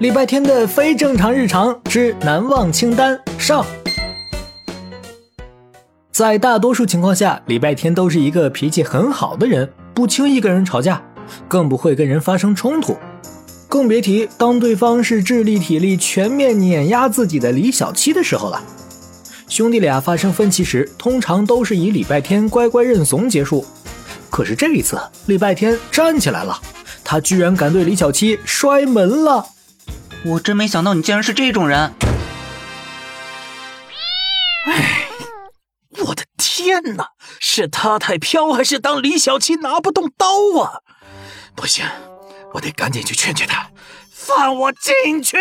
礼拜天的非正常日常之难忘清单上。在大多数情况下，礼拜天都是一个脾气很好的人，不轻易跟人吵架，更不会跟人发生冲突，更别提当对方是智力体力全面碾压自己的李小七的时候了。兄弟俩发生分歧时，通常都是以礼拜天乖乖认怂结束。可是这一次，礼拜天站起来了，他居然敢对李小七摔门了。我真没想到你竟然是这种人！哎，我的天哪，是他太飘，还是当李小七拿不动刀啊？不行，我得赶紧去劝劝他，放我进去。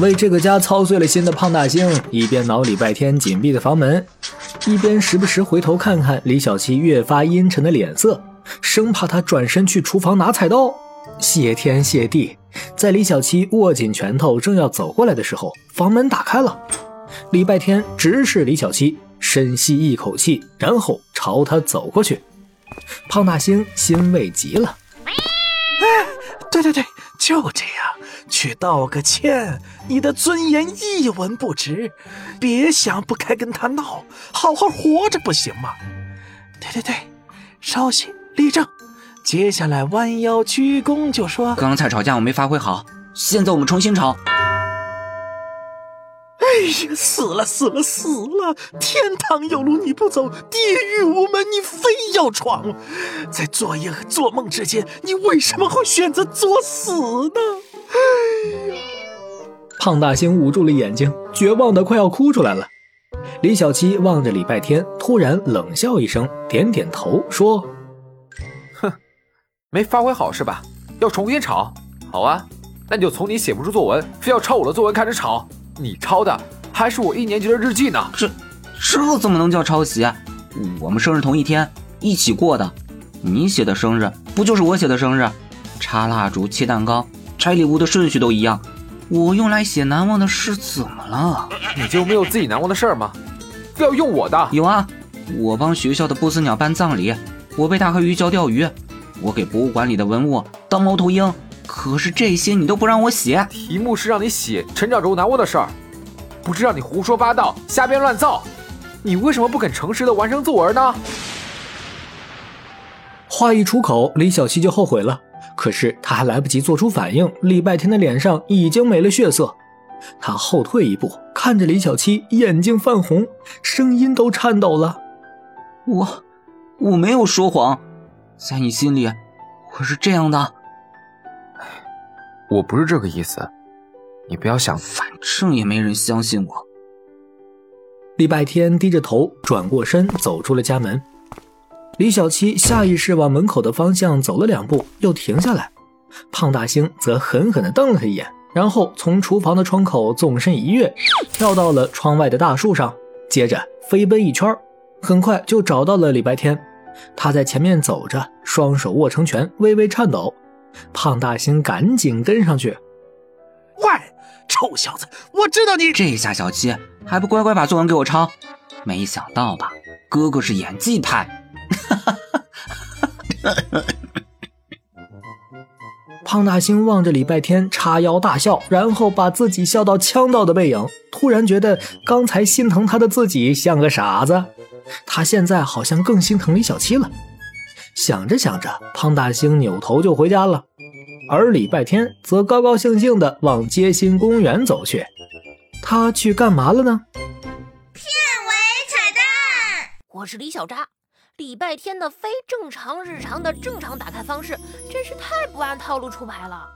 为这个家操碎了心的胖大星，一边挠礼拜天紧闭的房门，一边时不时回头看看李小七越发阴沉的脸色，生怕他转身去厨房拿菜刀。谢天谢地，在李小七握紧拳头正要走过来的时候，房门打开了。礼拜天直视李小七，深吸一口气，然后朝他走过去。胖大星欣慰极了。对对对，就这样，去道个歉。你的尊严一文不值，别想不开跟他闹，好好活着不行吗？对对对，稍息，立正。接下来弯腰鞠躬，就说：“刚才吵架我没发挥好，现在我们重新吵。”哎呀，死了死了死了！天堂有路你不走，地狱无门你非要闯。在做夜和做梦之间，你为什么会选择作死呢？哎呀！胖大星捂住了眼睛，绝望的快要哭出来了。李小七望着礼拜天，突然冷笑一声，点点头说。没发挥好是吧？要重新抄？好啊，那你就从你写不出作文，非要抄我的作文开始抄。你抄的还是我一年级的日记呢。这这怎么能叫抄袭？我们生日同一天，一起过的。你写的生日不就是我写的生日？插蜡烛、切蛋糕、拆礼物的顺序都一样。我用来写难忘的事怎么了？你就没有自己难忘的事吗？非要用我的？有啊，我帮学校的不死鸟办葬礼，我被大黑鱼教钓鱼。我给博物馆里的文物当猫头鹰，可是这些你都不让我写。题目是让你写成长中难忘的事儿，不是让你胡说八道、瞎编乱造。你为什么不肯诚实的完成作文呢？话一出口，李小七就后悔了。可是他还来不及做出反应，礼拜天的脸上已经没了血色。他后退一步，看着李小七，眼睛泛红，声音都颤抖了。我，我没有说谎。在你心里，我是这样的。我不是这个意思，你不要想。反正也没人相信我。礼拜天低着头，转过身，走出了家门。李小七下意识往门口的方向走了两步，又停下来。胖大星则狠狠地瞪了他一眼，然后从厨房的窗口纵身一跃，跳到了窗外的大树上，接着飞奔一圈，很快就找到了礼拜天。他在前面走着，双手握成拳，微微颤抖。胖大星赶紧跟上去。喂，臭小子，我知道你这下小七还不乖乖把作文给我抄？没想到吧，哥哥是演技派。胖大星望着礼拜天，叉腰大笑，然后把自己笑到呛到的背影，突然觉得刚才心疼他的自己像个傻子。他现在好像更心疼李小七了。想着想着，胖大星扭头就回家了，而礼拜天则高高兴兴地往街心公园走去。他去干嘛了呢？片尾彩蛋，我是李小渣。礼拜天的非正常日常的正常打开方式，真是太不按套路出牌了。